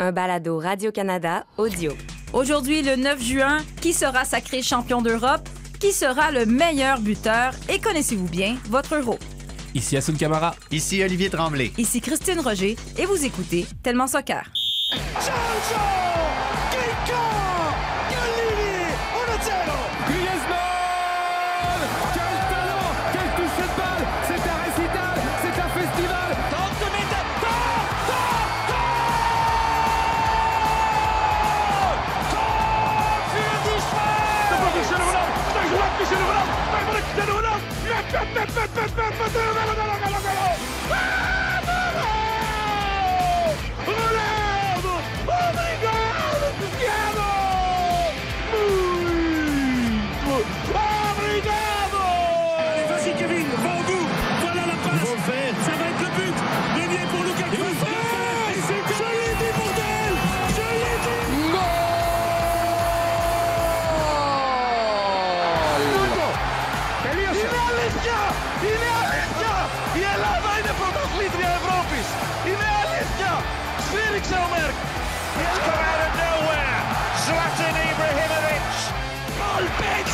Un balado Radio-Canada audio. Aujourd'hui, le 9 juin, qui sera sacré champion d'Europe? Qui sera le meilleur buteur? Et connaissez-vous bien votre héros? Ici Assun Camara. Ici Olivier Tremblay. Ici Christine Roger et vous écoutez Tellement Soccer.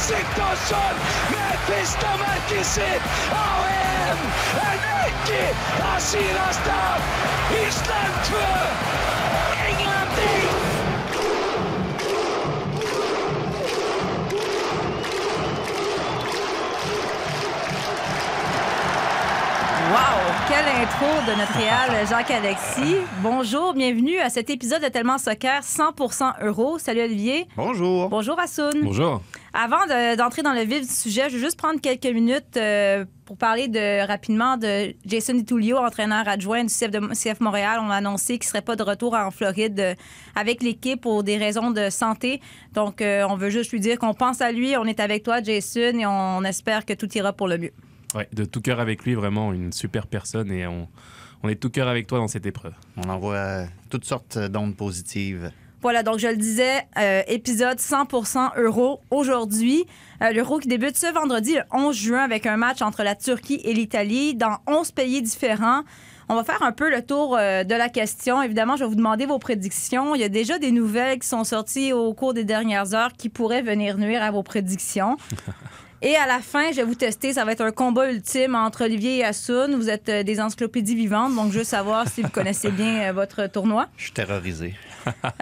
2, England Wow! Quelle intro de notre réal Jacques-Alexis. Bonjour, bienvenue à cet épisode de Tellement Soccer 100% Euro. Salut Olivier. Bonjour. Bonjour Assoun. Bonjour. Avant de- d'entrer dans le vif du sujet, je veux juste prendre quelques minutes euh, pour parler de, rapidement de Jason DiTullio, entraîneur adjoint du CF, de, CF Montréal. On a annoncé qu'il ne serait pas de retour en Floride euh, avec l'équipe pour des raisons de santé. Donc, euh, on veut juste lui dire qu'on pense à lui. On est avec toi, Jason, et on espère que tout ira pour le mieux. Ouais, de tout cœur avec lui, vraiment une super personne et on, on est de tout cœur avec toi dans cette épreuve. On envoie toutes sortes d'ondes positives. Voilà, donc je le disais, euh, épisode 100% euro aujourd'hui. Euh, L'euro qui débute ce vendredi, le 11 juin, avec un match entre la Turquie et l'Italie dans 11 pays différents. On va faire un peu le tour euh, de la question. Évidemment, je vais vous demander vos prédictions. Il y a déjà des nouvelles qui sont sorties au cours des dernières heures qui pourraient venir nuire à vos prédictions. Et à la fin, je vais vous tester. Ça va être un combat ultime entre Olivier et Assoun. Vous êtes des encyclopédies vivantes, donc je veux savoir si vous connaissez bien votre tournoi. Je suis terrorisé.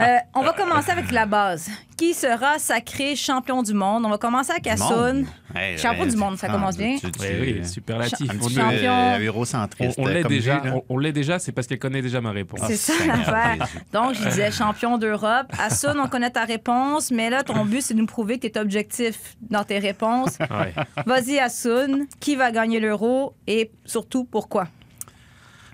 Euh, on va commencer avec la base. Qui sera sacré champion du monde? On va commencer avec Assoun. Monde? Hey, Champion du monde, ça commence bien. tu- tu- Oui, oui, superlatif. Un petit Champion. euh, on- l'est déjà, lui, on, on l'est déjà, c'est parce qu'elle connaît déjà ma réponse. C'est ça l'affaire. Donc, je disais champion d'Europe. Assoun, on connaît ta réponse, mais là, ton but, c'est de nous prouver que tu es objectif dans tes réponses. Ouais. Vas-y, Assoun. Qui va gagner l'euro et surtout pourquoi?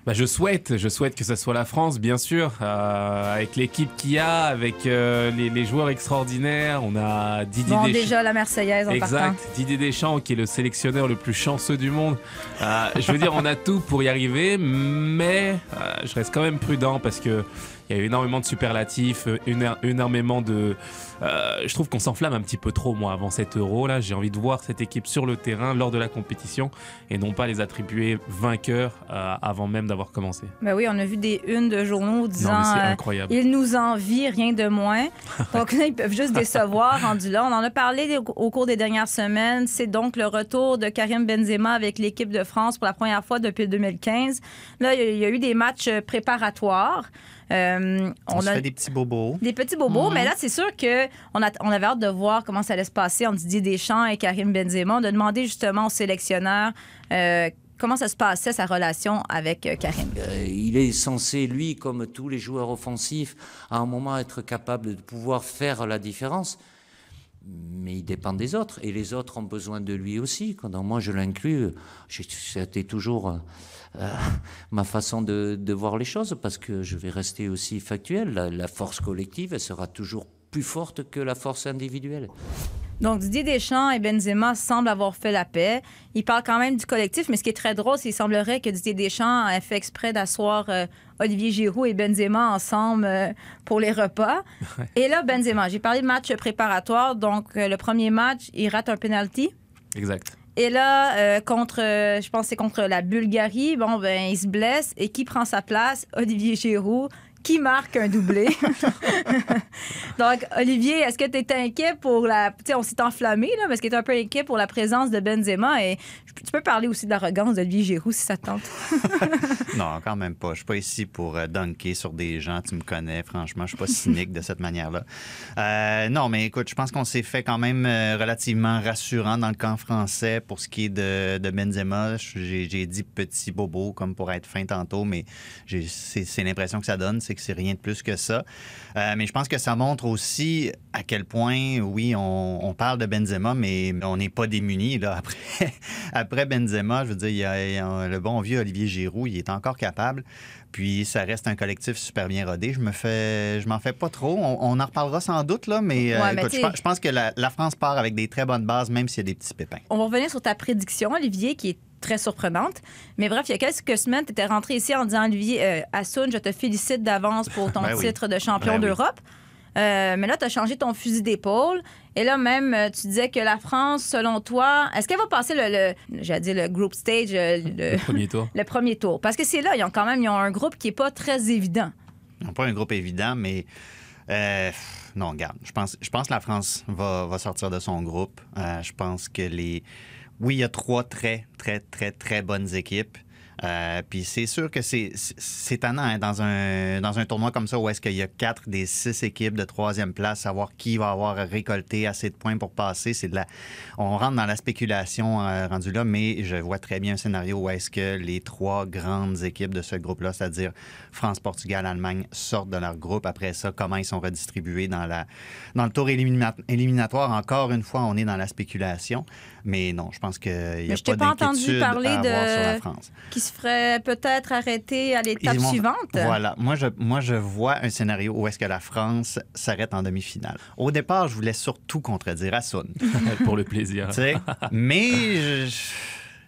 Bah, je souhaite, je souhaite que ce soit la France, bien sûr, euh, avec l'équipe qu'il y a, avec euh, les, les joueurs extraordinaires. On a Didier Bon, Deschamps. déjà, la Marseillaise en partant. Exact, Didier Deschamps qui est le sélectionneur le plus chanceux du monde. Euh, je veux dire, on a tout pour y arriver, mais je reste quand même prudent parce que il y a eu énormément de superlatifs, euh, énormément de. euh, je trouve qu'on s'enflamme un petit peu trop moi avant cet Euro là. J'ai envie de voir cette équipe sur le terrain lors de la compétition et non pas les attribuer vainqueurs euh, avant même d'avoir commencé. Ben oui, on a vu des unes de journaux disant. euh, incroyable. Ils nous envient, rien de moins. Donc là, ils peuvent juste décevoir rendu là. On en a parlé au cours des dernières semaines. C'est donc le retour de Karim Benzema avec l'équipe de France pour la première fois depuis 2015. Là, il y a- eu des matchs préparatoires. Euh, On, se a fait des petits bobos. des petits bobos, mais là, c'est sûr que on, avait hâte de voir comment ça allait se passer entre Didier Deschamps et Karim Benzema. On a demandé justement au sélectionneur euh, comment ça se passait, sa relation avec euh, Karim. Euh, il est censé, lui, comme tous les joueurs offensifs, à un moment être capable de pouvoir faire la différence. Mais il dépend des autres. Et les autres ont besoin de lui aussi. Quand moi, je l'inclus, c'était toujours euh, ma façon de, de voir les choses, parce que je vais rester aussi factuel. La, la force collective, elle sera toujours plus forte que la force individuelle. Donc, Didier Deschamps et Benzema semblent avoir fait la paix. Ils parlent quand même du collectif, mais ce qui est très drôle, c'est qu'il semblerait que Didier Deschamps a fait exprès d'asseoir euh, Olivier Giroud et Benzema ensemble euh, pour les repas. Et là, Benzema, j'ai parlé de match préparatoire. Donc, euh, le premier match, il rate un penalty. Exact. Et là, contre, je pense c'est contre la Bulgarie, bon, ben, il se blesse. Et qui prend sa place? Olivier Giroud, qui marque un doublé? Donc, Olivier, est-ce que tu es inquiet pour la. Tu sais, on s'est enflammé, là, mais est-ce que tu es un peu inquiet pour la présence de Benzema? Et tu peux parler aussi de l'arrogance d'Olivier Giroud si ça te tente. Non, quand même pas. Je suis pas ici pour euh, dunker sur des gens. Tu me connais, franchement. Je suis pas cynique de cette manière-là. Euh, non, mais écoute, je pense qu'on s'est fait quand même euh, relativement rassurant dans le camp français pour ce qui est de, de Benzema. J'ai dit petit bobo comme pour être fin tantôt, mais c'est l'impression que ça donne, c'est que c'est rien de plus que ça. Euh, mais je pense que ça montre aussi à quel point, oui, on, on parle de Benzema, mais on n'est pas démunis. Là. Après, après Benzema, je veux dire, il y a, il y a le bon vieux Olivier Giroud, il est encore capable. Puis ça reste un collectif super bien rodé. Je me fais, je m'en fais pas trop. On, on en reparlera sans doute là, mais, euh, mais je, pense- je pense que la, la France part avec des très bonnes bases, même s'il y a des petits pépins. On va revenir sur ta prédiction, Olivier, qui est très surprenante. Mais bref, il y a quelques semaines, tu étais rentré ici en disant, Olivier, euh, Assoun, je te félicite d'avance pour ton Ben oui. titre de champion Ben oui. d'Europe. Euh, mais là, tu as changé ton fusil d'épaule. Et là, même, euh, tu disais que la France, selon toi, est-ce qu'elle va passer le, le j'allais dire le group stage, euh, le, Premier tour. le premier tour? Parce que c'est là, ils ont quand même ils ont un groupe qui est pas très évident. Ils n'ont pas un groupe évident, mais euh, non, regarde, je pense, je pense que la France va, va sortir de son groupe. Euh, je pense que les. Oui, il y a trois très, très, très, très bonnes équipes. Euh, puis c'est sûr que c'est c'est- hein, dans, un, dans un tournoi comme ça où est-ce qu'il y a quatre des six équipes de troisième place, savoir qui va avoir récolté assez de points pour passer. C'est de la, on rentre dans la spéculation euh, rendue là, mais je vois très bien un scénario où est-ce que les trois grandes équipes de ce groupe-là, c'est-à-dire France, Portugal, Allemagne, sortent de leur groupe. Après ça, comment ils sont redistribués dans, la, dans le tour élimina- éliminatoire? Encore une fois, on est dans la spéculation. Mais non, je pense qu'il n'y a Mais je pas pas entendu parler à de- avoir sur la France. Qui se ferait peut-être arrêter à l'étape vont- suivante. Voilà. Moi je, moi, je vois un scénario où est-ce que la France s'arrête en demi-finale. Au départ, je voulais surtout contredire Hassoun. pour le plaisir. Mais je,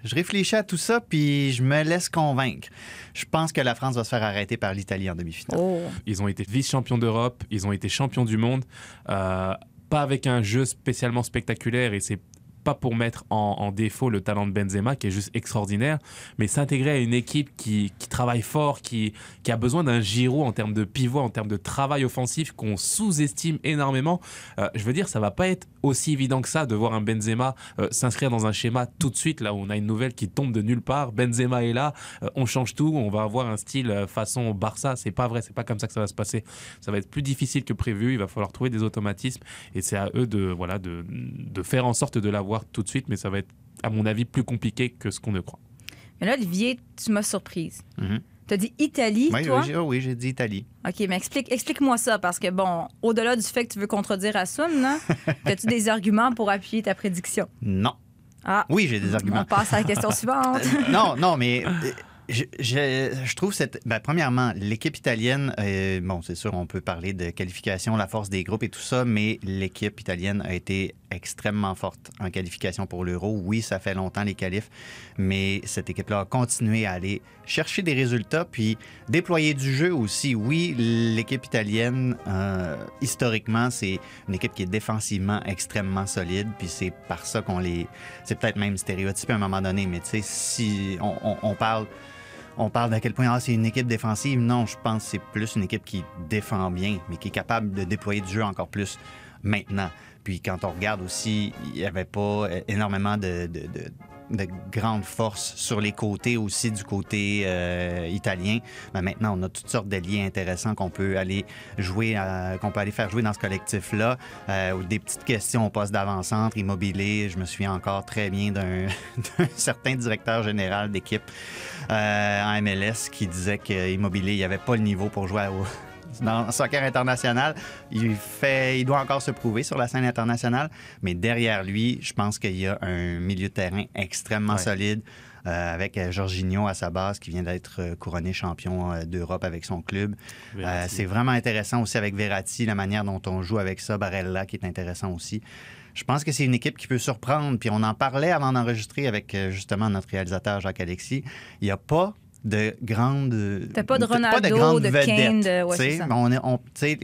je réfléchis à tout ça, puis je me laisse convaincre. Je pense que la France va se faire arrêter par l'Italie en demi-finale. Oh. Ils ont été vice-champions d'Europe, ils ont été champions du monde, euh, pas avec un jeu spécialement spectaculaire et c'est pas pour mettre en, défaut le talent de Benzema qui est juste extraordinaire, mais s'intégrer à une équipe qui, travaille fort, qui, qui a besoin d'un Giroud en termes de pivot, en termes de travail offensif qu'on sous-estime énormément. Euh, je veux dire, ça va pas être aussi évident que ça de voir un Benzema euh, s'inscrire dans un schéma tout de suite là où on a une nouvelle qui tombe de nulle part. Benzema est là, euh, on change tout, on va avoir un style façon Barça. C'est pas vrai, c'est pas comme ça que ça va se passer. Ça va être plus difficile que prévu. Il va falloir trouver des automatismes et c'est à eux de voilà de, de faire en sorte de l'avoir tout de suite, mais ça va être à mon avis plus compliqué que ce qu'on ne croit. Mais là, Olivier, tu m'as surprise. Mhm. Tu as dit Italie, Oui, toi? oui, j'ai- oh oui, j'ai dit Italie. OK, mais explique, explique-moi ça, parce que, bon, au-delà du fait que tu veux contredire Assoun, là, as-tu des arguments pour appuyer ta prédiction? Non. Ah, Oui, j'ai des on arguments. passe à la question suivante. non, non, mais euh, je, trouve cette. ben, premièrement, l'équipe italienne, euh, bon, c'est sûr, on peut parler de qualification, la force des groupes et tout ça, mais l'équipe italienne a été extrêmement forte en qualification pour l'Euro. Oui, ça fait longtemps les qualifs, mais cette équipe-là a continué à aller chercher des résultats puis déployer du jeu aussi. Oui, l'équipe italienne, euh, historiquement, c'est une équipe qui est défensivement extrêmement solide, puis c'est par ça qu'on les. C'est peut-être même stéréotypé à un moment donné, mais tu sais, si on parle. On parle d'à quel point ah, c'est une équipe défensive. Non, je pense que c'est plus une équipe qui défend bien, mais qui est capable de déployer du jeu encore plus maintenant. Puis quand on regarde aussi, il n'y avait pas énormément de- de grandes forces sur les côtés aussi du côté euh, italien. Maintenant, on a toutes sortes de liens intéressants qu'on peut aller jouer, à- qu'on peut aller faire jouer dans ce collectif-là. Euh, des petites questions au poste d'avant-centre, immobilier. Je me souviens encore très bien d'un certain directeur général d'équipe euh, en MLS qui disait qu'immobilier, il n'y avait pas le niveau pour jouer au, dans le soccer international. Il, fait, il doit encore se prouver sur la scène internationale, mais derrière lui, je pense qu'il y a un milieu de terrain extrêmement Ouais. solide. euh, avec euh, Jorginho à sa base qui vient d'être euh, couronné champion d'Europe avec son club. Euh, c'est vraiment intéressant aussi avec Verratti, la manière dont on joue avec ça, Barella qui est intéressant aussi. Je pense que c'est une équipe qui peut surprendre. Puis on en parlait avant d'enregistrer avec justement notre réalisateur Jacques-Alexis. Il n'y a pas de grande. T'as pas de Ronaldo, grande de Kane, de- ouais, sais. c'est ça. Mais on est- on-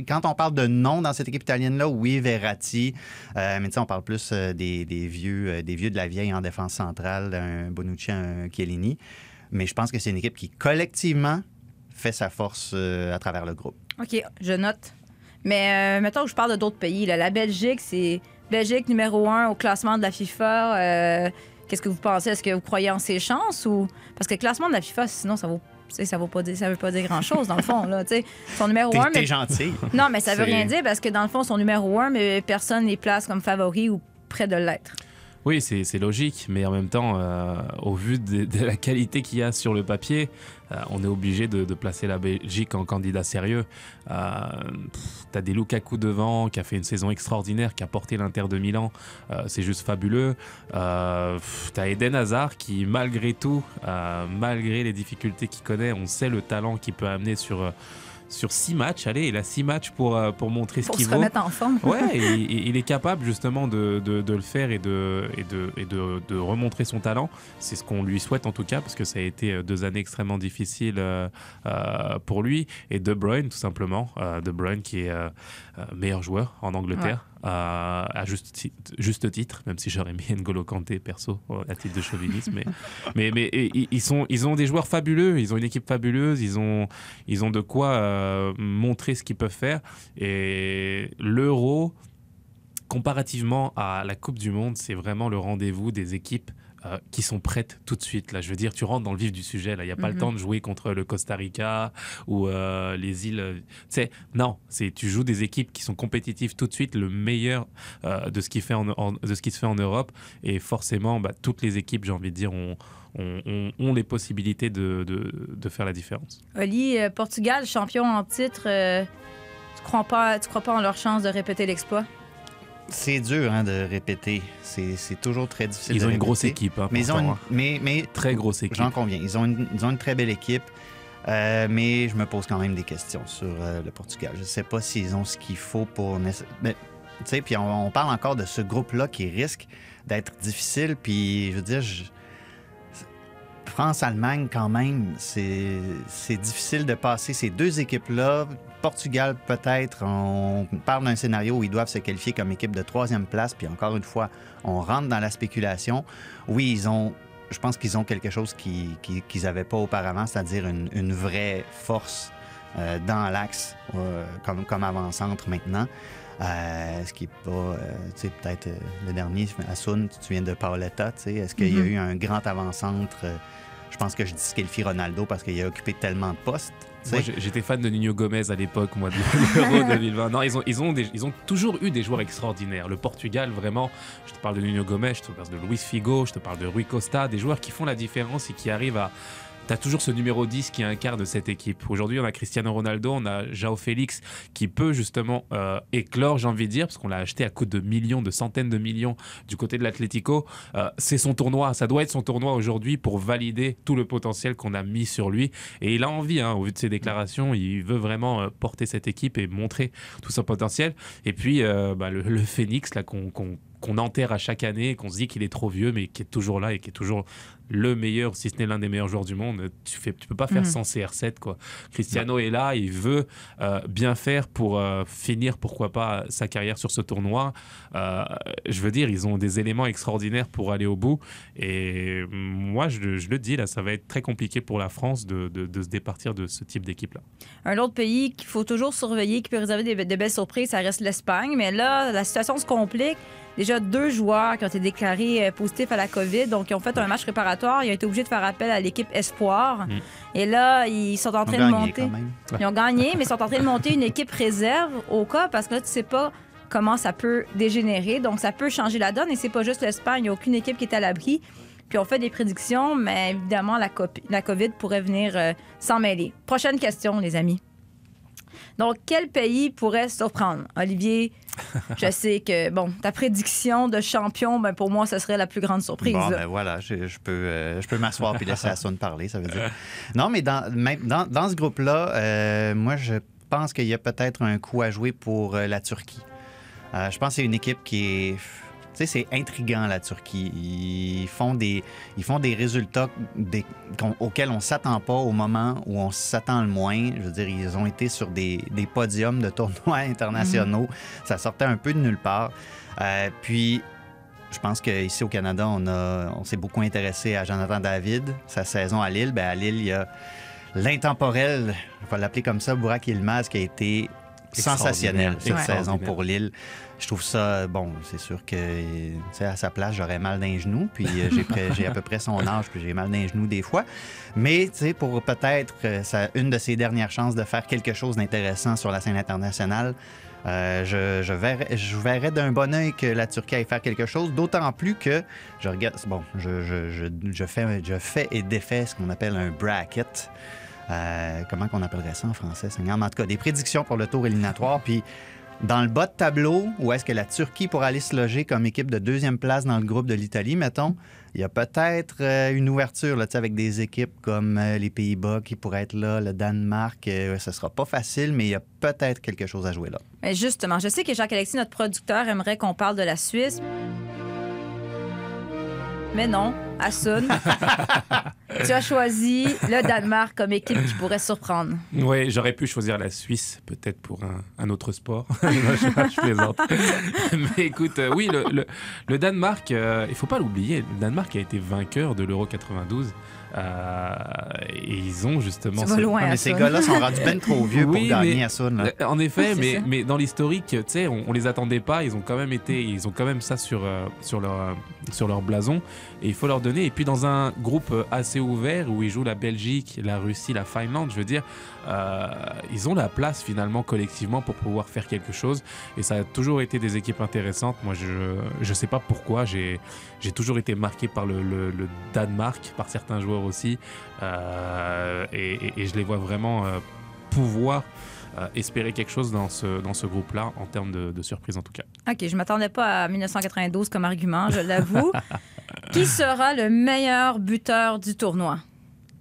quand on parle de nom dans cette équipe italienne-là, oui, Verratti. Euh, mais tu sais, on parle plus euh, des, des vieux, euh, des vieux de la vieille en défense centrale, un Bonucci, un Chiellini. Mais je pense que c'est une équipe qui, collectivement, fait sa force euh, à travers le groupe. OK, je note. Mais mettons que je parle de d'autres pays. là. La Belgique, c'est Belgique numéro un au classement de la FIFA. Qu'est-ce que vous pensez? Est-ce que vous croyez en ses chances ou? Parce que le classement de la FIFA, sinon, ça vaut. tu sais, Ça vaut pas dire, ça veut pas dire grand chose dans le fond là. Son numéro un, mais gentil. non, mais ça veut rien dire parce que dans le fond, son numéro un, mais personne les place comme favori ou près de l'être. Oui, c'est logique, mais en même temps, euh, au vu de, la qualité qu'il y a sur le papier, euh, on est obligé de, placer la Belgique en candidat sérieux. Euh, T'as des Lukaku devant, qui a fait une saison extraordinaire, qui a porté l'Inter de Milan, c'est juste fabuleux. T'as Eden Hazard qui, malgré tout, malgré les difficultés qu'il connaît, on sait le talent qu'il peut amener sur, sur six matchs. Allez, il a six matchs pour, euh, pour montrer ce Pour qu'il se vaut. remettre en forme. Ouais, et- et il est capable justement de, de- de le faire et, de, et, de, et de, de remontrer son talent. C'est ce qu'on lui souhaite en tout cas, parce que ça a été euh, deux années extrêmement difficiles euh, euh, pour lui. Et De Bruyne, tout simplement. Euh, de Bruyne qui est euh, meilleur joueur en Angleterre. Euh, à juste, ti- juste titre, même si j'aurais mis N'Golo Kanté perso à titre de chauvinisme, mais mais, mais et- et- ils sont ils ont des joueurs fabuleux, ils ont une équipe fabuleuse, ils ont ils ont de quoi euh, montrer ce qu'ils peuvent faire. Et l'Euro comparativement à la Coupe du Monde, c'est vraiment le rendez-vous des équipes euh, qui sont prêtes tout de suite. Là, je veux dire, tu rentres dans le vif du sujet. Là, il n'y a pas le Mhm. temps de jouer contre le Costa Rica ou euh, les îles. euh, Tu non, c'est tu joues des équipes qui sont compétitives tout de suite, le meilleur euh, de ce qui fait en, en- de ce qui se fait en Europe. Et forcément, bah, toutes les équipes, j'ai envie de dire, ont, ont, ont- ont les possibilités de, de, de faire la différence. Oli, Portugal, champion en titre. tu crois pas, tu crois pas en leur chance de répéter l'exploit? C'est dur hein, de répéter. C'est toujours très difficile Ils de ont une grosse équipe. hein, Mais ils ont une, mais, mais Très grosse équipe. J'en conviens. Ils ont, une, ils ont une très belle équipe. Euh, mais je me pose quand même des questions sur euh, le Portugal. Je ne sais pas s'ils ont ce qu'il faut pour. Mais, tu sais, puis on, on parle encore de ce groupe-là qui risque d'être difficile. Puis, je veux dire, je- France-Allemagne, quand même, c'est difficile de passer ces deux équipes-là. Portugal, peut-être, on parle d'un scénario où ils doivent se qualifier comme équipe de troisième place. Puis, encore une fois, on rentre dans la spéculation. Oui, ils ont je pense qu'ils ont quelque chose qui- qui- qu'ils n'avaient pas auparavant, c'est-à-dire une, une vraie force euh, dans l'axe euh, comme, comme avant-centre maintenant. Euh, ce qui n'est pas, euh, tu sais, peut-être euh, le dernier, Asun, tu viens de Paoletta, tu sais, est-ce qu'il y a Mhm. eu un grand avant-centre? Je pense que je disqualifie Ronaldo parce qu'il a occupé tellement de postes. Moi, j'étais fan de Nuno Gomez à l'époque, moi, de l'Euro 2020. Non, ils ont, ils, ont des- ils ont toujours eu des joueurs extraordinaires. Le Portugal, vraiment, je te parle de Nuno Gomez, je te parle de Luis Figo, je te parle de Rui Costa, des joueurs qui font la différence et qui arrivent à. T'as toujours ce numéro 10 qui incarne cette équipe. Aujourd'hui, on a Cristiano Ronaldo, on a Jao Félix qui peut justement euh, éclore, j'ai envie de dire, parce qu'on l'a acheté à coût de millions, de centaines de millions du côté de l'Atlético. Euh, c'est son tournoi, ça doit être son tournoi aujourd'hui pour valider tout le potentiel qu'on a mis sur lui. Et il a envie, hein, au vu de ses déclarations, il veut vraiment euh, porter cette équipe et montrer tout son potentiel. Et puis, bah, le, le Phoenix, là, qu'on- qu'on enterre à chaque année, qu'on se dit qu'il est trop vieux, mais qui est toujours là et qui est toujours le meilleur, si ce n'est l'un des meilleurs joueurs du monde. Tu fais, tu peux pas faire Mhm. sans CR7, quoi. Cristiano est là, il veut euh, bien faire pour euh, finir, pourquoi pas, sa carrière sur ce tournoi. Euh, je veux dire, ils ont des éléments extraordinaires pour aller au bout. Et moi, je, je le dis, là, ça va être très compliqué pour la France de, de- de se départir de ce type d'équipe-là. Un autre pays qu'il faut toujours surveiller, qui peut réserver des, de belles surprises, ça reste l'Espagne. Mais là, la situation se complique. Déjà, deux joueurs qui ont été déclarés positifs à la COVID, donc ils ont fait un match préparatoire. Ils ont été obligés de faire appel à l'équipe Espoir. Mm. Et là, ils sont en train de monter. quand même. Ils ont gagné, mais ils sont en train de monter une équipe réserve au cas parce que là, tu sais pas comment ça peut dégénérer. Donc, ça peut changer la donne. Et c'est pas juste l'Espagne. Il n'y a aucune équipe qui est à l'abri. Puis on fait des prédictions, mais évidemment, la COVID pourrait venir euh, s'en mêler. Prochaine question, les amis. Donc, quel pays pourrait surprendre? Olivier, je sais que, bon, ta prédiction de champion, ben, pour moi, ce serait la plus grande surprise. Bon, là. ben voilà, je, je peux, euh, je peux m'asseoir puis laisser Hassan parler, ça veut dire. Non, mais dans, même dans, dans ce groupe-là, euh, moi, je pense qu'il y a peut-être un coup à jouer pour euh, la Turquie. Je pense que c'est une équipe qui est. C'est intriguant, la Turquie. Ils font des, ils font des résultats des- qu'on- auxquels on ne s'attend pas au moment où on s'attend le moins. Je veux dire, ils ont été sur des, podiums de tournois internationaux. Ça sortait un peu de nulle part. Euh, puis, je pense qu'ici au Canada, on, on s'est beaucoup intéressé à Jonathan David, sa saison à Lille. Ben, à Lille, il y a l'intemporel, je vais l'appeler comme ça, Bourak Ilmaz, qui a été sensationnel cette saison pour Lille. Je trouve ça, bon, c'est sûr que, tu sais, à sa place, j'aurais mal d'un genou, puis euh, j'ai à peu près son âge, puis j'ai mal d'un genou des fois. Mais, tu sais, pour peut-être euh, une de ses dernières chances de faire quelque chose d'intéressant sur la scène internationale, euh, je, je verrais, je verrais d'un bon oeil que la Turquie aille faire quelque chose, d'autant plus que je regarde, bon, je, je, je, je fais, je fais et défais ce qu'on appelle un bracket. Euh, comment qu'on appellerait ça en français, Seigneur? Mais en tout cas, des prédictions pour le tour éliminatoire. Puis, dans le bas de tableau, où est-ce que la Turquie pourrait aller se loger comme équipe de deuxième place dans le groupe de l'Italie, mettons, il y a peut-être euh, une ouverture là, avec des équipes comme euh, les Pays-Bas qui pourraient être là, le Danemark. euh, ce sera pas facile, mais il y a peut-être quelque chose à jouer là. Mais justement, je sais que Jacques-Alexis, notre producteur, aimerait qu'on parle de la Suisse. Mais non, Hassoun, tu as choisi le Danemark comme équipe qui pourrait surprendre. Oui, j'aurais pu choisir la Suisse, peut-être pour un, un autre sport. Non, je, je plaisante. Mais écoute, euh, oui, le, le- le Danemark, euh, il faut pas l'oublier, le Danemark a été vainqueur de l'Euro 92. euh, et ils ont justement. Tu vas ce- loin, Ouais, mais ces gars-là sont rendus ben trop vieux pour gagner mais- à Sun. là. En effet, mais, mais dans l'historique, tu sais, on, on les attendait pas. Ils ont quand même été, ils ont quand même ça sur euh, sur leur euh, sur leur blason. Et il faut leur donner. Et puis dans un groupe assez ouvert où ils jouent la Belgique, la Russie, la Finlande, je veux dire, euh, ils ont la place finalement collectivement pour pouvoir faire quelque chose. Et ça a toujours été des équipes intéressantes. Moi, je je sais pas pourquoi j'ai toujours été marqué par le, le- Danemark, par certains joueurs aussi. Euh, et, et- et je les vois vraiment euh, pouvoir euh, espérer quelque chose dans ce, dans ce groupe-là, en termes de, de surprise en tout cas. OK, je m'attendais pas à 1992 comme argument, je l'avoue. Qui sera le meilleur buteur du tournoi?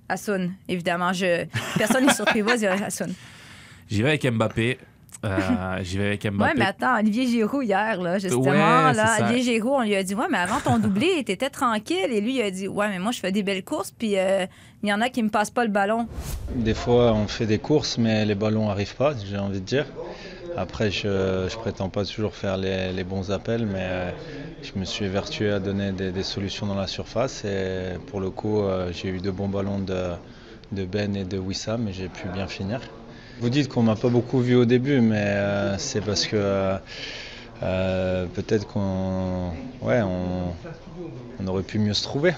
Hassoun, évidemment. Je... Personne n'est surpris. Vas-y, Hassoun. J'y vais avec Mbappé. Euh, J'y vais avec Ouais, Mbappé. mais attends, Olivier Giroud hier, là, justement, Ouais, là. Olivier Giroud, on lui a dit, ouais, mais avant ton doublé, t'étais tranquille. Et lui, il a dit, ouais, mais moi, je fais des belles courses, puis euh, il y en a qui me passent pas le ballon. Des fois, on fait des courses, mais les ballons n'arrivent pas, j'ai envie de dire. Après, je ne prétends pas toujours faire les, les bons appels, mais euh, je me suis évertué à donner des, des solutions dans la surface. Et pour le coup, euh, j'ai eu de bons ballons de, de Ben et de Wissam, et j'ai pu bien finir. Vous dites qu'on m'a pas beaucoup vu au début, mais euh, c'est parce que euh, euh, peut-être qu'on ouais, on, on aurait pu mieux se trouver.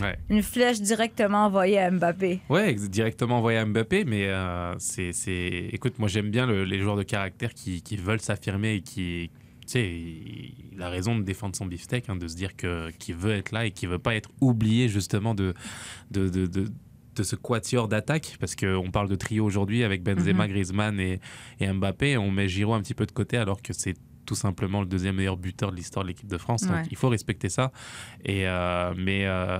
Ouais. Une flèche directement envoyée à Mbappé. Ouais, directement envoyé à Mbappé, mais euh, c'est, c'est... Écoute, moi j'aime bien le- les joueurs de caractère qui, qui veulent s'affirmer et qui... Tu sais, il a raison de défendre son beefsteak, hein, de se dire que, qu'il veut être là et qu'il veut pas être oublié justement de, de, de, de, de ce quatuor d'attaque, parce qu'on parle de trio aujourd'hui avec Benzema, Griezmann et, et Mbappé, on met Giroud un petit peu de côté alors que c'est tout simplement le deuxième meilleur buteur de l'histoire de l'équipe de France. Donc il faut respecter ça. Et, euh, mais euh,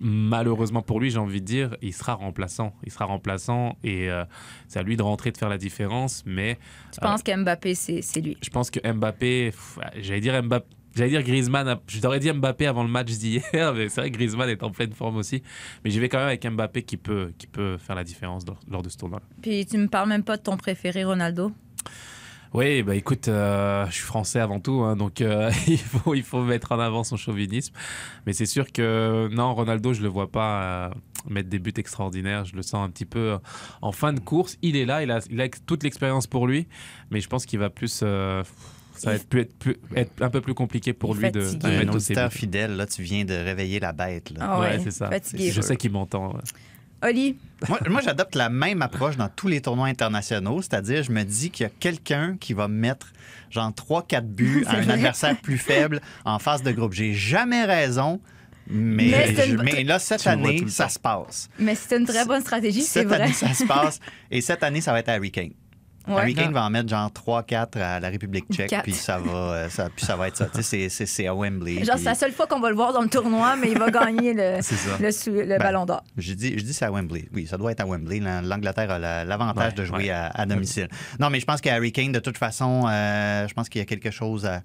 malheureusement pour lui, j'ai envie de dire, il sera remplaçant. Il sera remplaçant et euh, c'est à lui de rentrer, de faire la différence. Mais Tu penses qu'Mbappé, c'est lui? je pense que Mbappé, j'allais dire Mbappé. J'allais dire Griezmann, je t'aurais dit Mbappé avant le match d'hier, mais c'est vrai que Griezmann est en pleine forme aussi. Mais j'y vais quand même avec Mbappé qui peut, qui peut faire la différence lors, lors de ce tournoi. Puis tu me parles même pas de ton préféré, Ronaldo. Oui, bah écoute, euh, je suis français avant tout, hein, donc euh, il, faut, il faut mettre en avant son chauvinisme. Mais c'est sûr que non, Ronaldo, je le vois pas euh, mettre des buts extraordinaires. Je le sens un petit peu en fin de course. Il est là, il a, il a toute l'expérience pour lui, mais je pense qu'il va plus. Ça va être, plus- être, plus- être un peu plus compliqué pour lui de, de. Un auditeur fidèle, là, tu viens de réveiller la bête. là. Ah ouais, ouais, c'est ça. fatigué. Je sais qu'il m'entend. ouais. Oli, Moi, moi, j'adopte la même approche dans tous les tournois internationaux, c'est-à-dire je me dis qu'il y a quelqu'un qui va mettre genre 3-4 buts à un vrai. adversaire plus faible en phase de groupe. J'ai jamais raison, mais, Mais c'est je- une- mais là, cette Tu année, ça se passe. mais c'est une très bonne stratégie, c'est Cette vrai. année, ça se passe. Et cette année, ça va être Harry Kane. Ouais. Harry Kane va en mettre genre 3-4 à la République tchèque, puis ça va, euh, ça, puis ça va être ça. Tu sais, c'est- c'est- c'est à Wembley. Genre, puis- c'est la seule fois qu'on va le voir dans le tournoi, mais il va gagner le, le, Ben, ballon d'or. Je dis, je dis c'est à Wembley. Oui, ça doit être à Wembley. La- L'Angleterre a la- l'avantage Ouais, de jouer ouais. à, à domicile. Non, mais je pense qu'Harry Kane, de toute façon, euh, je pense qu'il y a quelque chose à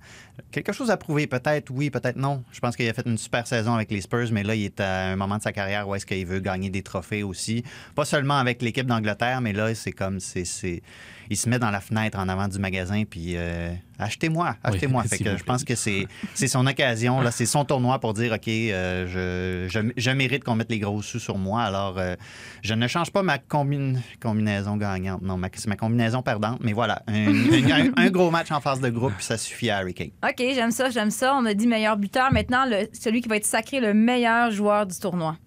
quelque chose à prouver. Peut-être oui, peut-être non. Je pense qu'il a fait une super saison avec les Spurs, mais là, il est à un moment de sa carrière où est-ce qu'il veut gagner des trophées aussi. Pas seulement avec l'équipe d'Angleterre, mais là, c'est comme c'est- il se met dans la fenêtre en avant du magasin, puis euh, achetez-moi, achetez-moi. Oui, fait que je pense que c'est c'est son occasion, là, c'est son tournoi pour dire, OK, euh, je, je, je mérite qu'on mette les gros sous sur moi, alors euh, je ne change pas ma combine- combinaison gagnante. Non, ma- c'est ma combinaison perdante, mais voilà, un, un- un gros match en phase de groupe, puis ça suffit à Harry Kane. OK, j'aime ça, j'aime ça. On a dit meilleur buteur. Maintenant, le- celui qui va être sacré le meilleur joueur du tournoi.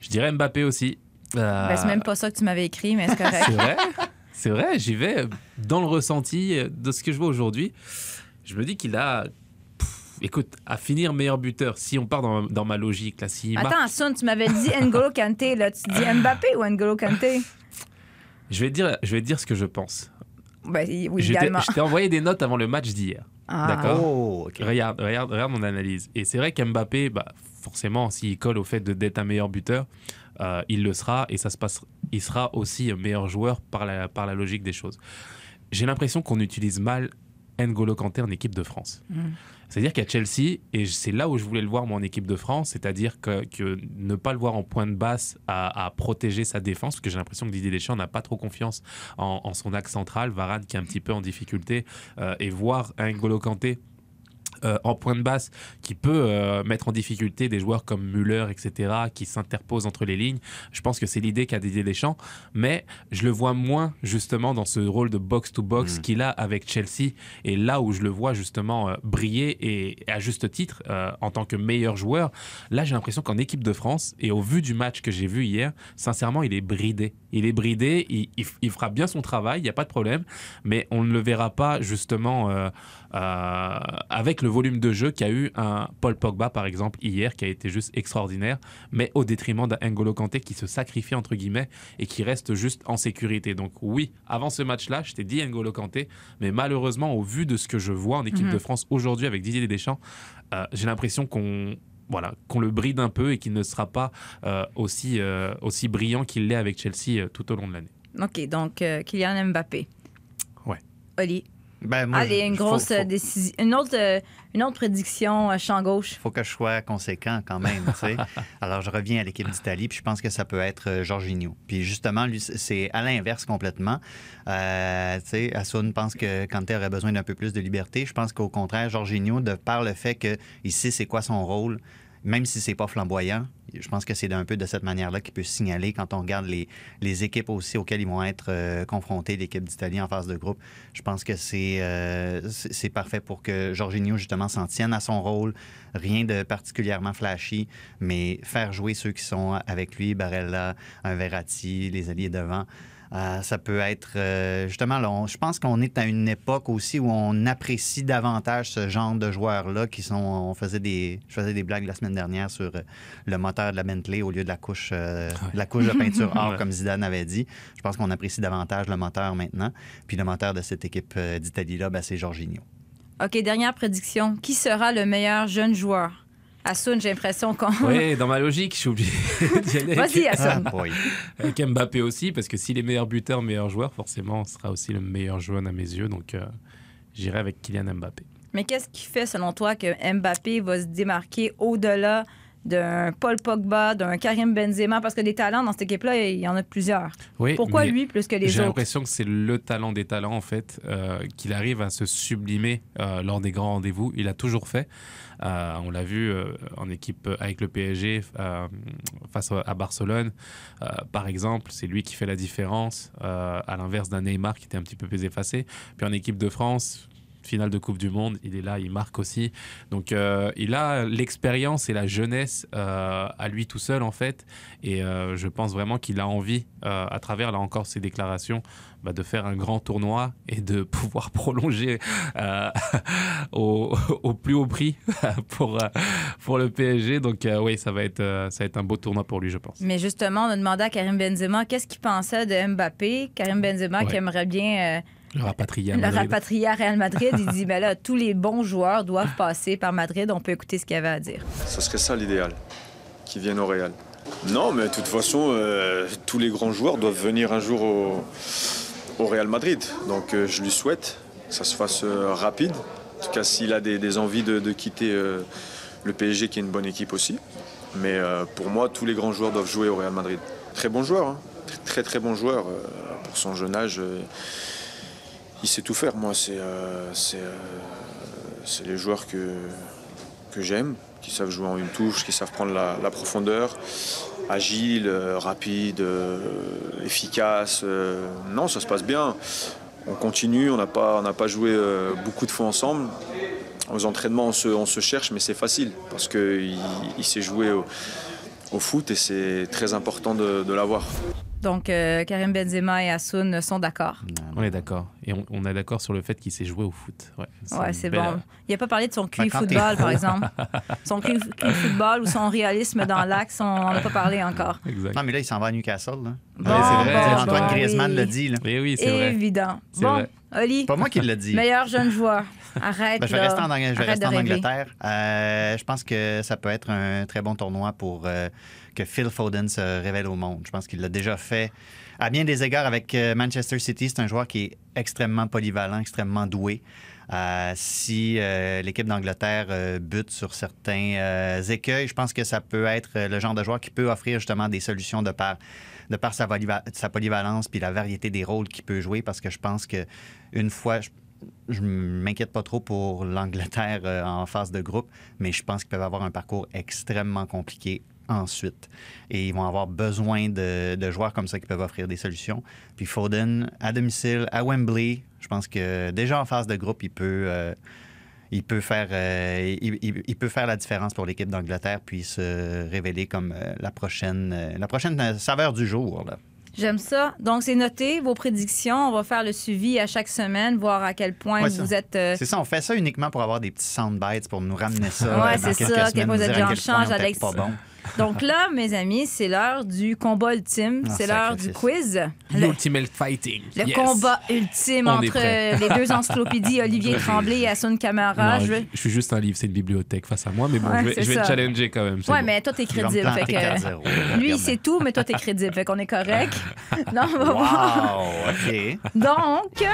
Je dirais Mbappé aussi. Euh, Ben, c'est même pas ça que tu m'avais écrit, mais c'est correct. C'est vrai, c'est vrai, j'y vais dans le ressenti de ce que je vois aujourd'hui. Je me dis qu'il a, écoute, à finir meilleur buteur, si on part dans, dans ma logique, là, marque- Attends, Sun, tu m'avais dit N'Golo Kanté. Là, tu dis Mbappé ou N'Golo Kanté? je vais, te dire, je vais te dire ce que je pense. Ben, oui, je t'ai- idéalement. je t'ai envoyé des notes avant le match d'hier. Ah. D'accord. Oh. Regarde, regarde, regarde mon analyse. Et c'est vrai qu'Mbappé, bah, forcément, s'il colle au fait de- d'être un meilleur buteur, euh, il le sera et ça se passe, il sera aussi un meilleur joueur par la, par la logique des choses. J'ai l'impression qu'on utilise mal N'Golo Kanté en équipe de France. C'est-à-dire qu'à Chelsea, et c'est là où je voulais le voir moi en équipe de France, c'est-à-dire que, que ne pas le voir en point de basse à, à protéger sa défense, parce que j'ai l'impression que Didier Deschamps n'a pas trop confiance en, en son axe central, Varane qui est un petit peu en difficulté, euh, et voir N'Golo Kanté euh, en point de basse qui peut euh, mettre en difficulté des joueurs comme Müller, etc., qui s'interposent entre les lignes. Je pense que c'est l'idée qu'a Didier Deschamps, mais je le vois moins justement dans ce rôle de box-to-box Mm. qu'il a avec Chelsea, et là où je le vois justement euh, briller, et, et à juste titre, euh, en tant que meilleur joueur, là j'ai l'impression qu'en équipe de France, et au vu du match que j'ai vu hier, sincèrement, il est bridé. Il est bridé, il, il- il fera bien son travail, il n'y a pas de problème, mais on ne le verra pas justement euh, avec le volume de jeu qu'a eu un Paul Pogba par exemple hier qui a été juste extraordinaire mais au détriment d'un N'Golo Kanté qui se sacrifie entre guillemets et qui reste juste en sécurité donc oui avant ce match là je t'ai dit N'Golo Kanté mais malheureusement au vu de ce que je vois en équipe Mhm. de France aujourd'hui avec Didier Deschamps euh, j'ai l'impression qu'on voilà, qu'on le bride un peu et qu'il ne sera pas euh, aussi, euh, aussi brillant qu'il l'est avec Chelsea euh, tout au long de l'année. OK, donc Kylian Mbappé. Ouais. Oli. Ben, moi, Allez, je- une grosse faut- euh, décision. Une autre, euh, une autre prédiction, euh, champ gauche. faut que je sois conséquent quand même. Alors, je reviens à l'équipe d'Italie, puis je pense que ça peut être Jorginho. Puis justement, lui, c'est- à l'inverse complètement. Euh, Assoun pense que Kanté aurait besoin d'un peu plus de liberté. Je pense qu'au contraire, Jorginho, de par le fait qu'il sait c'est quoi son rôle, même si c'est pas flamboyant, je pense que c'est un peu de cette manière-là qu'il peut signaler quand on regarde les, les équipes aussi auxquelles ils vont être euh, confrontés, l'équipe d'Italie en phase de groupe. Je pense que c'est euh, c'est parfait pour que Jorginho, justement, s'en tienne à son rôle. Rien de particulièrement flashy, mais faire jouer ceux qui sont avec lui, Barella, un Verratti, les alliés devant. Euh, ça peut être euh, justement, là, on- je pense qu'on est à une époque aussi où on apprécie davantage ce genre de joueurs-là qui sont. On faisait des, je faisais des blagues la semaine dernière sur euh, le moteur de la Bentley au lieu de la couche, euh, de la couche de peinture or, Ouais. comme Zidane avait dit. Je pense qu'on apprécie davantage le moteur maintenant. Puis le moteur de cette équipe d'Italie-là, ben, c'est Jorginho. OK, dernière prédiction. Qui sera le meilleur jeune joueur? Assoun, j'ai l'impression qu'on. Oui, dans ma logique, je suis obligé d'y aller Vas-y, Assoun. Oui. avec Mbappé aussi, parce que s'il est meilleur buteur, meilleur joueur, forcément, ce sera aussi le meilleur joueur à mes yeux. Donc, euh, j'irai avec Kylian Mbappé. Mais qu'est-ce qui fait, selon toi, que Mbappé va se démarquer au-delà d'un Paul Pogba, d'un Karim Benzema? Parce que des talents dans cette équipe-là, il y en a plusieurs. Oui, Pourquoi lui plus que les J'ai autres? l'impression que c'est le talent des talents, en fait, euh, qu'il arrive à se sublimer euh, lors des grands rendez-vous. Il a toujours fait. Euh, on l'a vu en équipe avec le PSG face à Barcelone, par exemple. C'est lui qui fait la différence, à l'inverse d'un Neymar qui était un petit peu plus effacé. Puis en équipe de France, finale de Coupe du Monde, il est là, il marque aussi. Donc euh, il a l'expérience et la jeunesse euh, à lui tout seul en fait. Et euh, je pense vraiment qu'il a envie, à travers là encore ses déclarations, bah, de faire un grand tournoi et de pouvoir prolonger au, au plus haut prix pour, pour le PSG. Donc oui, ça va, être, ça va être un beau tournoi pour lui, je pense. Mais justement, on a demandé à Karim Benzema qu'est-ce qu'il pensait de Mbappé? Karim Benzema qui aimerait bien Le rapatrié à le Madrid. rapatrier à Real Madrid. Il dit, ben là, tous les bons joueurs doivent passer par Madrid. On peut écouter ce qu'il avait à dire. Ce serait ça l'idéal, qu'ils viennent au Real. Non, mais de toute façon, euh, tous les grands joueurs doivent venir un jour au, au Real Madrid. Donc euh, je lui souhaite que ça se fasse euh, rapide. En tout cas, s'il a des, des envies de, de quitter euh, le PSG, qui est une bonne équipe aussi. Mais euh, pour moi, tous les grands joueurs doivent jouer au Real Madrid. Très bon joueur, hein. très très bon joueur. euh, pour son jeune âge, euh, il sait tout faire. Moi, c'est euh, euh, c'est les joueurs que, que j'aime, qui savent jouer en une touche, qui savent prendre la, profondeur, agile, euh, rapide, efficace. non, ça se passe bien. On continue, on n'a pas, pas joué beaucoup de fois ensemble. Aux entraînements, on se, on se cherche, mais c'est facile parce qu'il il sait jouer au, foot et c'est très important de l'avoir. Donc, euh, Karim Benzema et Hassoun sont d'accord. On est d'accord. Et on, on est d'accord sur le fait qu'il sait jouer au foot. Ouais, c'est belle- bon. Il n'a pas parlé de son QI football, par exemple. Son QI football ou son réalisme dans l'axe, on n'en a pas parlé encore. Exact. Non, mais là, il s'en va à Newcastle. Là. Bon, Ouais, c'est vrai. bon, Antoine bon, Griezmann oui. l'a dit. Là. Et oui, c'est vrai. Évident. Bon. Oli, Pas moi qui l'a dit. meilleur jeune joueur. Arrête. Ben, je vais là. rester en, je vais rester. Angleterre. Euh, je pense que ça peut être un très bon tournoi pour euh, que Phil Foden se révèle au monde. Je pense qu'il l'a déjà fait à bien des égards avec euh, Manchester City. C'est un joueur qui est extrêmement polyvalent, extrêmement doué. Euh, si euh, l'équipe d'Angleterre euh, bute sur certains écueils, je pense que ça peut être le genre de joueur qui peut offrir justement des solutions de par, de par sa polyvalence puis la variété des rôles qu'il peut jouer parce que je pense que une fois, je, m'inquiète pas trop pour l'Angleterre euh, en phase de groupe, mais je pense qu'ils peuvent avoir un parcours extrêmement compliqué ensuite. Et ils vont avoir besoin de, joueurs comme ça qui peuvent offrir des solutions. Puis Foden, à domicile, à Wembley, je pense que déjà en phase de groupe, il peut, euh, il peut, faire, euh, il, peut faire la différence pour l'équipe d'Angleterre puis se révéler comme la, prochaine, la prochaine saveur du jour. Là. J'aime ça. Donc, c'est noté, vos prédictions. On va faire le suivi à chaque semaine, voir à quel point Ouais, ça. vous êtes. euh, C'est ça, on fait ça uniquement pour avoir des petits soundbites pour nous ramener ça. Ouais, euh, c'est quelques ça, semaines, vous êtes en change, Alex. pas bon. Donc là, mes amis, c'est l'heure du combat ultime. Ah, c'est l'heure du quiz. Le, Ultimate Fighting. le Yes. combat ultime On entre les deux encyclopédies, Olivier Tremblay et Hassoun Camara. Non, Je je, veux- je suis juste un livre, c'est une bibliothèque face à moi, mais bon, Ouais, je vais, je vais te challenger quand même. c'est Ouais, bon. mais toi, t'es crédible. Fait que, 4-0. lui, c'est tout, mais toi, t'es crédible. Fait qu'on est correct. non, on va voir. Wow, OK. Donc,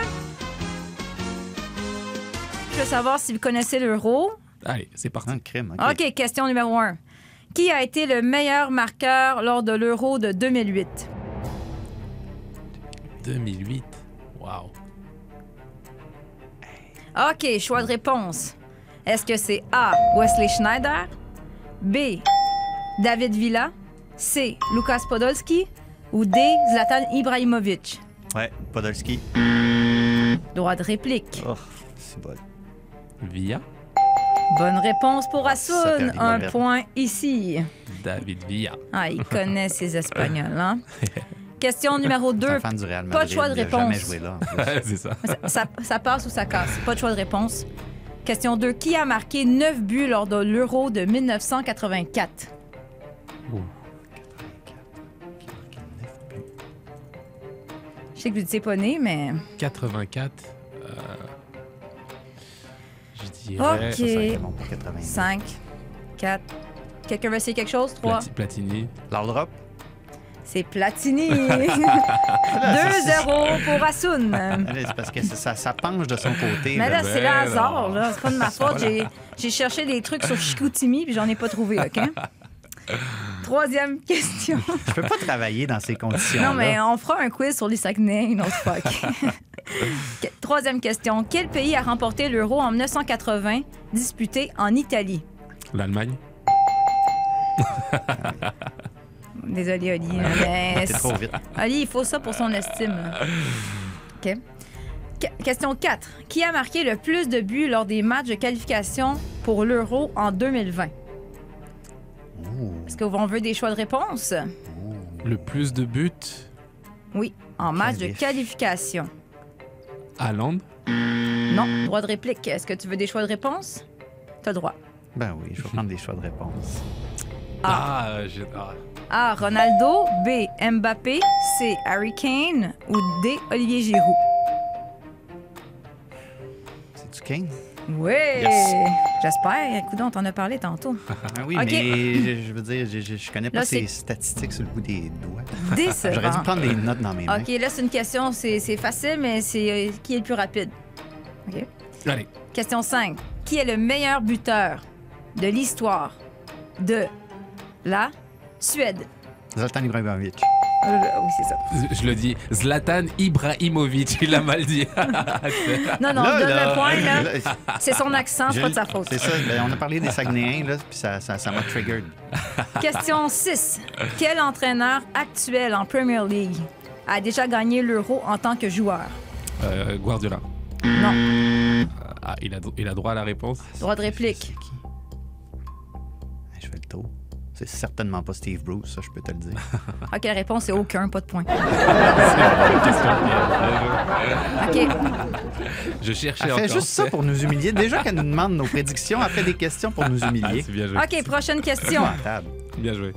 je veux savoir si vous connaissez l'euro. Allez, c'est parti. Un crime, OK. OK, question numéro 1. Qui a été le meilleur marqueur lors de l'euro de 2008? 2008. Waouh. OK, choix de réponse. Est-ce que c'est A. Wesley Schneider? B. David Villa? C. Lukas Podolski? Ou D. Zlatan Ibrahimovic? Ouais, Podolski. Droit de réplique. Oh, c'est bon. Villa? Bonne réponse pour Assoun. perd Un point ici. David Villa. Ah, il connaît ses Espagnols, hein? Question numéro C'est 2. un fan du Real Pas Madrid. de choix de réponse. joué là. en plus. c'est ça. Ça, ça- ça passe ou ça casse? Pas de choix de réponse. Question 2. Qui a marqué 9 buts lors de l'Euro de 1984? Je sais que vous n'étiez pas né, mais... 84. Dirais. Ok. Ça, ça a été bon pour 80. 5, 4... Quelqu'un veut essayer quelque chose? 3. Plati- Platini. L'Ordrop? C'est Platini. 2-0 pour. Allez, C'est parce que ça, ça penche de son côté. Mais là, là. c'est le Ben hasard. C'est pas de ma faute. J'ai, j'ai cherché des trucs sur Chicoutimi puis j'en ai pas trouvé, OK? Troisième question. Je peux pas travailler dans ces conditions-là. Non, mais on fera un quiz sur les Saguenay une autre fois. OK? Troisième question. Quel pays a remporté l'Euro en 1980, disputé en Italie? L'Allemagne. Désolé, Oli. mais C'est trop vite. Ali, il faut ça pour son estime. OK. Que- Question 4. Qui a marqué le plus de buts lors des matchs de qualification pour l'Euro en 2020? Est-ce qu'on veut des choix de réponse? Le plus de buts? Oui, en match de Qualif. qualification. Haaland. Non, droit de réplique. Est-ce que tu veux des choix de réponse? T'as le droit. Ben oui, je vais prendre des choix de réponse. Ah, euh, j'ai- ah. A. Ronaldo. B. Mbappé. C. Harry Kane. Ou D. Olivier Giroud? C'est-tu Kane? Oui! Yes. J'espère. Écoute, on t'en a parlé tantôt. Ah oui, mais je, je veux dire, je, je, je connais pas Là, ces statistiques sur le bout des doigts. Décevant. J'aurais dû prendre des notes dans mes mains. OK, là, c'est une question, c'est c'est facile, mais c'est euh, qui est le plus rapide? OK. Allez. Question 5. Qui est le meilleur buteur de l'histoire de la Suède? Zoltan Ibrahimovic. Euh, oui, c'est ça. Je le dis, Zlatan Ibrahimovic, il l'a mal dit. Non, non, Là, donne là, le point, là. C'est son accent, c'est pas de sa faute. C'est ça. ben, on a parlé des Saguenayens, là, puis ça ça- ça m'a triggered. Question 6. Quel entraîneur actuel en Premier League a déjà gagné l'Euro en tant que joueur? Euh, Guardiola. Non. Ah, il a, il a droit à la réponse? Droit de réplique. Je fais le tour. C'est certainement pas Steve Bruce, ça, je peux te le dire. OK, la réponse c'est aucun, pas de point. OK. Je cherchais Elle encore. fait juste ça pour nous humilier. Déjà qu'elle nous demande nos prédictions, elle fait des questions pour nous Ah, humilier. c'est bien joué. OK, prochaine question. Bien joué.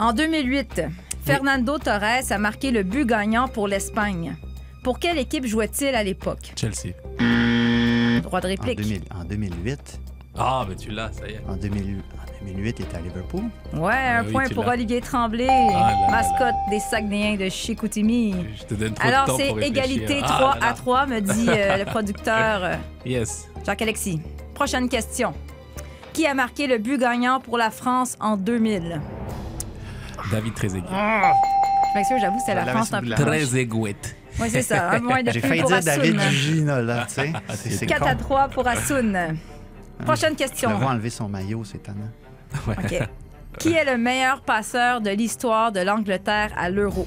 En 2008, Fernando Torres a marqué le but gagnant pour l'Espagne. Pour quelle équipe jouait-il à l'époque? Chelsea. Droit de En, réplique. 2000 en 2008, Ah, mais tu l'as, ça y est. en, 2000 en 2008, il était à Liverpool. Ouais, un Ah oui, point pour. Olivier Tremblay, là là mascotte des Saguenayens de Chicoutimi. Je te donne trop Alors, de temps c'est pour égalité Ah 3 là là. à 3, me dit euh, le producteur euh, Yes. Jacques-Alexis. Prochaine question. Qui a marqué le but gagnant pour la France en 2000? David Trezeguet. Je m'excuse, j'avoue, c'est la France un le peu. Trezeguet. Oui, c'est ça. Un point de J'ai failli dire David. Gina, là, tu sais. C'est c'est 4 con. à 3 pour Assoun. Prochaine Je question. vois enlever son maillot, c'est étonnant. OK. Qui est le meilleur passeur de l'histoire de l'Angleterre à l'Euro?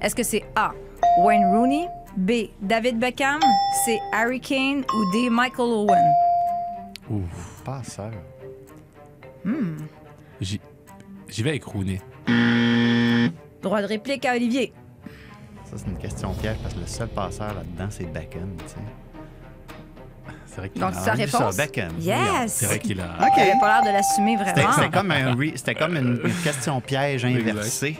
Est-ce que c'est A. Wayne Rooney, B. David Beckham, C. Harry Kane ou D. Michael Owen? Passeur. J'y j'y vais avec Rooney. Droit de réplique à Olivier. Ça, c'est une question piège parce que le seul passeur là-dedans, c'est Beckham, tu sais. C'est vrai qu'il Donc, a... sa réponse? Yes! C'est vrai qu'il a... Il OK. avait pas l'air de l'assumer C'était vraiment. c'était comme, un re- c'était comme une, une question piège inversée.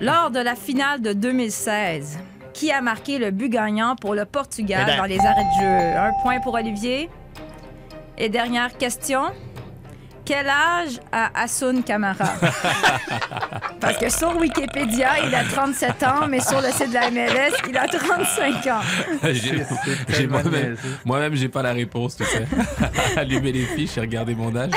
Lors de la finale de 2016, qui a marqué le but gagnant pour le Portugal dans les arrêts de jeu? Un point pour Olivier. Et dernière question. Quel âge a Hassoun Kamara? Parce que sur Wikipédia, il a 37 ans, mais sur le site de la MLS, il a 35 ans. Moi-même, moi-même, j'ai pas la réponse, tu sais. Allumer les fiches et regarder mon âge.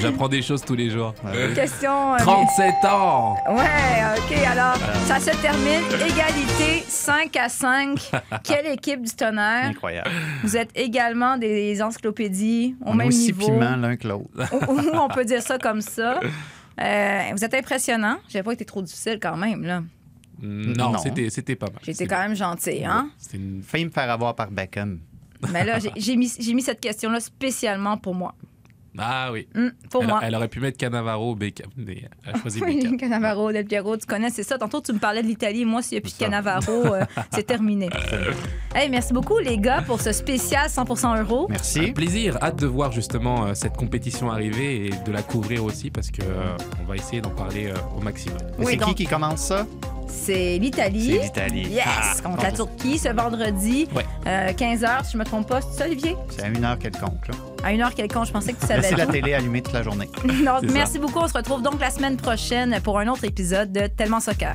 J'apprends des choses tous les jours. Question. euh, 37 ans Ouais, OK. Alors, ça se termine. Égalité 5 à 5. Quelle équipe du tonnerre? Incroyable. Vous êtes également des encyclopédies au On est même aussi niveau. piment l'un que l'autre. On peut dire ça comme ça. Euh, vous êtes impressionnant. J'ai pas été trop difficile quand même, là. Non, Non. c'était, c'était pas mal. C'est quand même gentil, hein? C'était une... Failli me faire avoir par Beckham. Mais là, j'ai- j'ai mis, j'ai mis cette question-là spécialement pour moi. Ah oui. Hum, pour Elle, moi. elle aurait pu mettre Cannavaro ou Beckham, mais elle a choisi Beckham. Cannavaro, Del Piero, tu connais, c'est ça. Tantôt, tu me parlais de l'Italie. Moi, s'il n'y a plus de Ça. Cannavaro, euh, c'est terminé. Hey, merci beaucoup, les gars, pour ce spécial 100% euro. Merci. Plaisir, hâte de voir justement euh, cette compétition arriver et de la couvrir aussi parce que euh, on va essayer d'en parler euh, au maximum. Oui, c'est donc- qui qui commence ça? C'est l'Italie. C'est l'Italie. Yes, Ah, contre la Turquie ce vendredi, Ouais. 15h, si je me trompe pas. C'est ça, Olivier? C'est à une heure quelconque. Là. À une heure quelconque, je pensais que tu savais Laissez la télé allumée toute la journée. Ça. merci beaucoup. On se retrouve donc la semaine prochaine pour un autre épisode de Tellement Soccer.